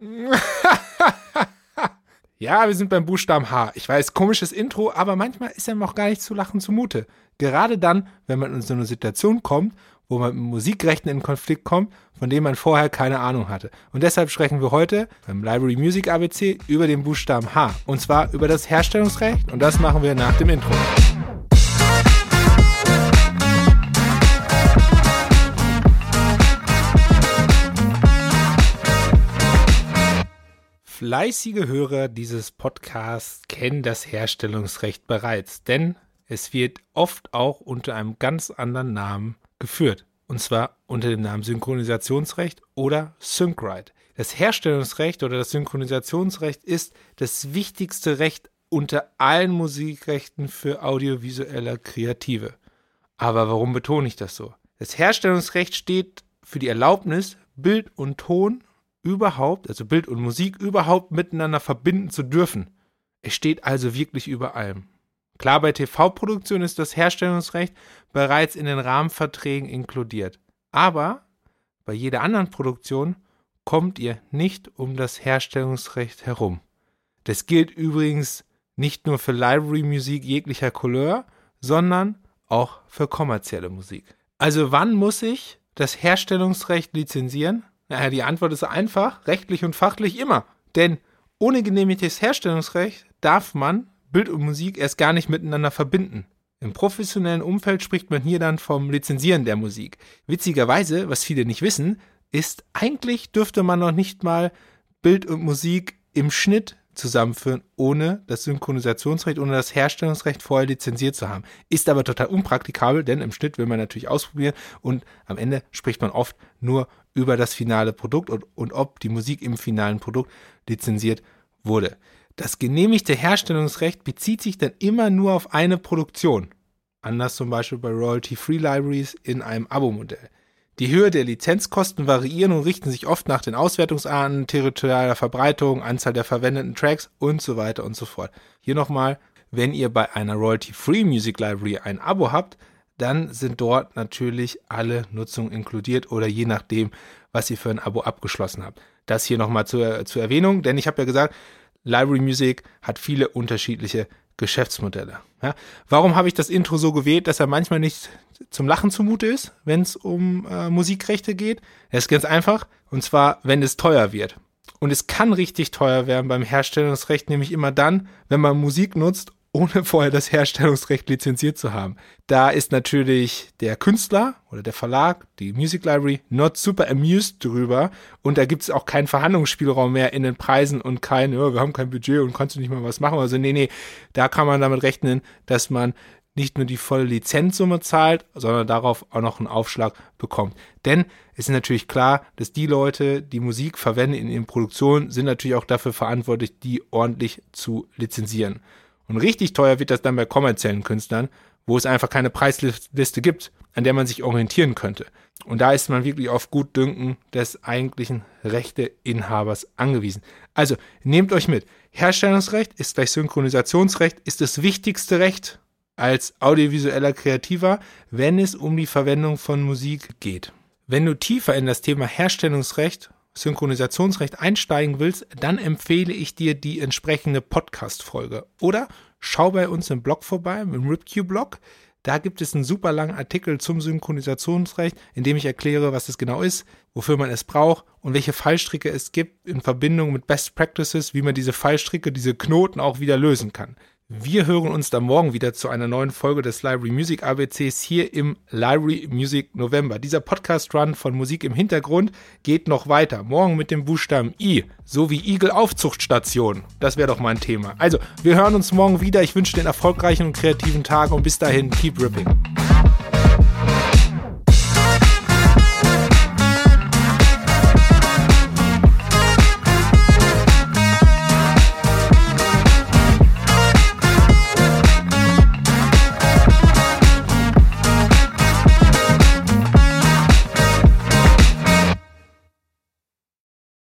ja, wir sind beim Buchstaben H. Ich weiß, komisches Intro, aber manchmal ist einem auch gar nicht zu lachen zumute. Gerade dann, wenn man in so eine Situation kommt, wo man mit Musikrechten in Konflikt kommt, von dem man vorher keine Ahnung hatte. Und deshalb sprechen wir heute beim Library Music ABC über den Buchstaben H. Und zwar über das Herstellungsrecht. Und das machen wir nach dem Intro. Fleißige Hörer dieses Podcasts kennen das Herstellungsrecht bereits, denn es wird oft auch unter einem ganz anderen Namen geführt, und zwar unter dem Namen Synchronisationsrecht oder Syncrite. Das Herstellungsrecht oder das Synchronisationsrecht ist das wichtigste Recht unter allen Musikrechten für audiovisuelle Kreative. Aber warum betone ich das so? Das Herstellungsrecht steht für die Erlaubnis, Bild und Ton überhaupt, also Bild und Musik überhaupt miteinander verbinden zu dürfen. Es steht also wirklich über allem. Klar, bei TV-Produktionen ist das Herstellungsrecht bereits in den Rahmenverträgen inkludiert. Aber bei jeder anderen Produktion kommt ihr nicht um das Herstellungsrecht herum. Das gilt übrigens nicht nur für Library-Musik jeglicher Couleur, sondern auch für kommerzielle Musik. Also wann muss ich das Herstellungsrecht lizenzieren? Naja, die Antwort ist einfach, rechtlich und fachlich immer. Denn ohne genehmigtes Herstellungsrecht darf man Bild und Musik erst gar nicht miteinander verbinden. Im professionellen Umfeld spricht man hier dann vom Lizenzieren der Musik. Witzigerweise, was viele nicht wissen, ist, eigentlich dürfte man noch nicht mal Bild und Musik im Schnitt zusammenführen, ohne das Synchronisationsrecht, ohne das Herstellungsrecht vorher lizenziert zu haben. Ist aber total unpraktikabel, denn im Schnitt will man natürlich ausprobieren und am Ende spricht man oft nur über das finale Produkt und, und ob die Musik im finalen Produkt lizenziert wurde. Das genehmigte Herstellungsrecht bezieht sich dann immer nur auf eine Produktion. Anders zum Beispiel bei Royalty-Free Libraries in einem Abo-Modell. Die Höhe der Lizenzkosten variieren und richten sich oft nach den Auswertungsarten, territorialer Verbreitung, Anzahl der verwendeten Tracks und so weiter und so fort. Hier nochmal, wenn ihr bei einer Royalty-Free Music Library ein Abo habt, dann sind dort natürlich alle Nutzungen inkludiert oder je nachdem, was ihr für ein Abo abgeschlossen habt. Das hier nochmal zur, zur Erwähnung, denn ich habe ja gesagt, Library Music hat viele unterschiedliche Geschäftsmodelle. Ja, warum habe ich das Intro so gewählt, dass er manchmal nicht zum Lachen zumute ist, wenn es um äh, Musikrechte geht? Das ist ganz einfach, und zwar, wenn es teuer wird. Und es kann richtig teuer werden beim Herstellungsrecht, nämlich immer dann, wenn man Musik nutzt, ohne vorher das Herstellungsrecht lizenziert zu haben. Da ist natürlich der Künstler oder der Verlag, die Music Library, not super amused drüber und da gibt es auch keinen Verhandlungsspielraum mehr in den Preisen und kein, ja, wir haben kein Budget und kannst du nicht mal was machen. Also nee, nee, da kann man damit rechnen, dass man nicht nur die volle Lizenzsumme zahlt, sondern darauf auch noch einen Aufschlag bekommt. Denn es ist natürlich klar, dass die Leute, die Musik verwenden in ihren Produktionen, sind natürlich auch dafür verantwortlich, die ordentlich zu lizenzieren. Und richtig teuer wird das dann bei kommerziellen Künstlern, wo es einfach keine Preisliste gibt, an der man sich orientieren könnte. Und da ist man wirklich auf Gutdünken des eigentlichen Rechteinhabers angewiesen. Also nehmt euch mit. Herstellungsrecht ist gleich Synchronisationsrecht, ist das wichtigste Recht als audiovisueller Kreativer, wenn es um die Verwendung von Musik geht. Wenn du tiefer in das Thema Herstellungsrecht Synchronisationsrecht einsteigen willst, dann empfehle ich dir die entsprechende Podcast-Folge. Oder schau bei uns im Blog vorbei, im RipQ-Blog. Da gibt es einen super langen Artikel zum Synchronisationsrecht, in dem ich erkläre, was es genau ist, wofür man es braucht und welche Fallstricke es gibt in Verbindung mit Best Practices, wie man diese Fallstricke, diese Knoten auch wieder lösen kann. Wir hören uns dann morgen wieder zu einer neuen Folge des Library Music ABCs hier im Library Music November. Dieser Podcast-Run von Musik im Hintergrund geht noch weiter. Morgen mit dem Buchstaben I, so wie Igel Aufzuchtstation. Das wäre doch mein Thema. Also, wir hören uns morgen wieder. Ich wünsche einen erfolgreichen und kreativen Tag und bis dahin, keep ripping.